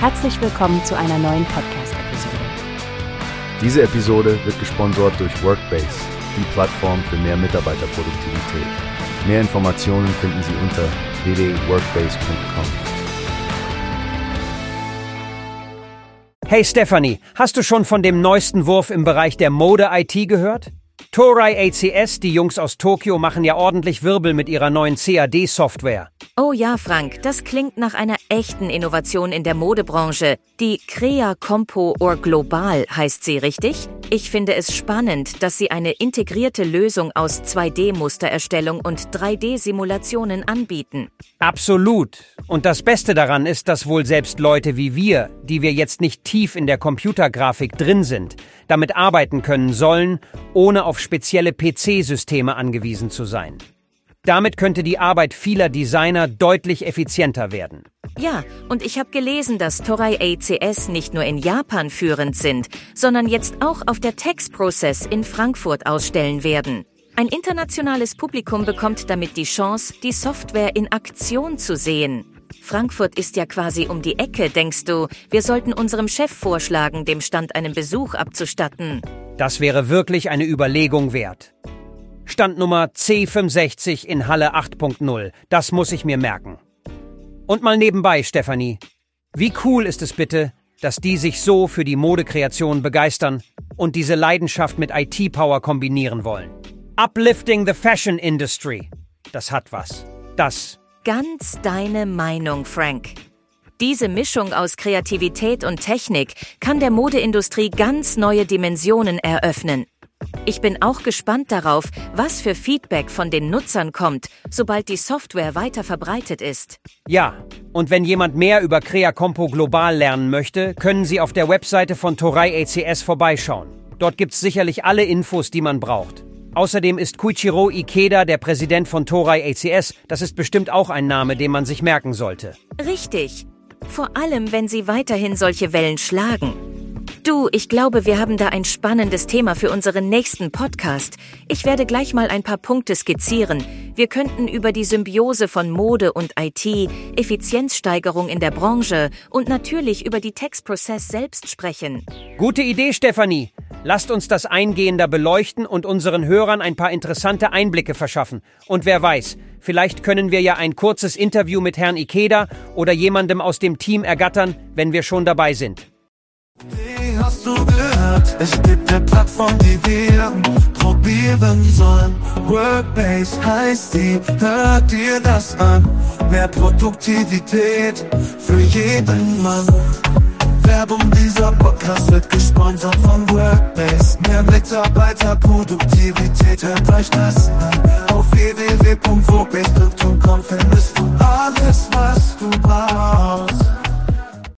Herzlich willkommen zu einer neuen Podcast-Episode. Diese Episode wird gesponsert durch Workbase, die Plattform für mehr Mitarbeiterproduktivität. Mehr Informationen finden Sie unter www.workbase.com. Hey Stephanie, hast du schon von dem neuesten Wurf im Bereich der Mode-IT gehört? Torai ACS, die Jungs aus Tokio, machen ja ordentlich Wirbel mit ihrer neuen CAD-Software. Oh ja, Frank, das klingt nach einer echten Innovation in der Modebranche. Die Crea Compo or Global heißt sie, richtig? Ich finde es spannend, dass sie eine integrierte Lösung aus 2D-Mustererstellung und 3D-Simulationen anbieten. Absolut. Und das Beste daran ist, dass wohl selbst Leute wie wir, die wir jetzt nicht tief in der Computergrafik drin sind, damit arbeiten können sollen, ohne auf spezielle PC-Systeme angewiesen zu sein. Damit könnte die Arbeit vieler Designer deutlich effizienter werden. Ja, und ich habe gelesen, dass Torai ACS nicht nur in Japan führend sind, sondern jetzt auch auf der Tex Process in Frankfurt ausstellen werden. Ein internationales Publikum bekommt damit die Chance, die Software in Aktion zu sehen. Frankfurt ist ja quasi um die Ecke, denkst du? Wir sollten unserem Chef vorschlagen, dem Stand einen Besuch abzustatten. Das wäre wirklich eine Überlegung wert. Standnummer C65 in Halle 8.0. Das muss ich mir merken. Und mal nebenbei, Stefanie. Wie cool ist es bitte, dass die sich so für die Modekreation begeistern und diese Leidenschaft mit IT-Power kombinieren wollen. Uplifting the Fashion Industry. Das hat was. Das. Ganz deine Meinung, Frank. Diese Mischung aus Kreativität und Technik kann der Modeindustrie ganz neue Dimensionen eröffnen. Ich bin auch gespannt darauf, was für Feedback von den Nutzern kommt, sobald die Software weiter verbreitet ist. Ja, und wenn jemand mehr über Crea Compo global lernen möchte, können Sie auf der Webseite von Torai ACS vorbeischauen. Dort gibt's sicherlich alle Infos, die man braucht. Außerdem ist Kuichiro Ikeda der Präsident von Torai ACS. Das ist bestimmt auch ein Name, den man sich merken sollte. Richtig. Vor allem, wenn sie weiterhin solche Wellen schlagen. Du, ich glaube, wir haben da ein spannendes Thema für unseren nächsten Podcast. Ich werde gleich mal ein paar Punkte skizzieren. Wir könnten über die Symbiose von Mode und IT, Effizienzsteigerung in der Branche und natürlich über die Textprozess selbst sprechen. Gute Idee, Stefanie. Lasst uns das eingehender beleuchten und unseren Hörern ein paar interessante Einblicke verschaffen. Und wer weiß, vielleicht können wir ja ein kurzes Interview mit Herrn Ikeda oder jemandem aus dem Team ergattern, wenn wir schon dabei sind. Hast du gehört? Es gibt eine Plattform, die wir probieren sollen. Workbase heißt die, hört dir das an. Mehr Produktivität für jeden Mann. Werbung dieser Podcast wird gesponsert von Workbase. Mehr Mitarbeiterproduktivität, hört euch das an. Auf www.workbase.com findest du alles, was du brauchst.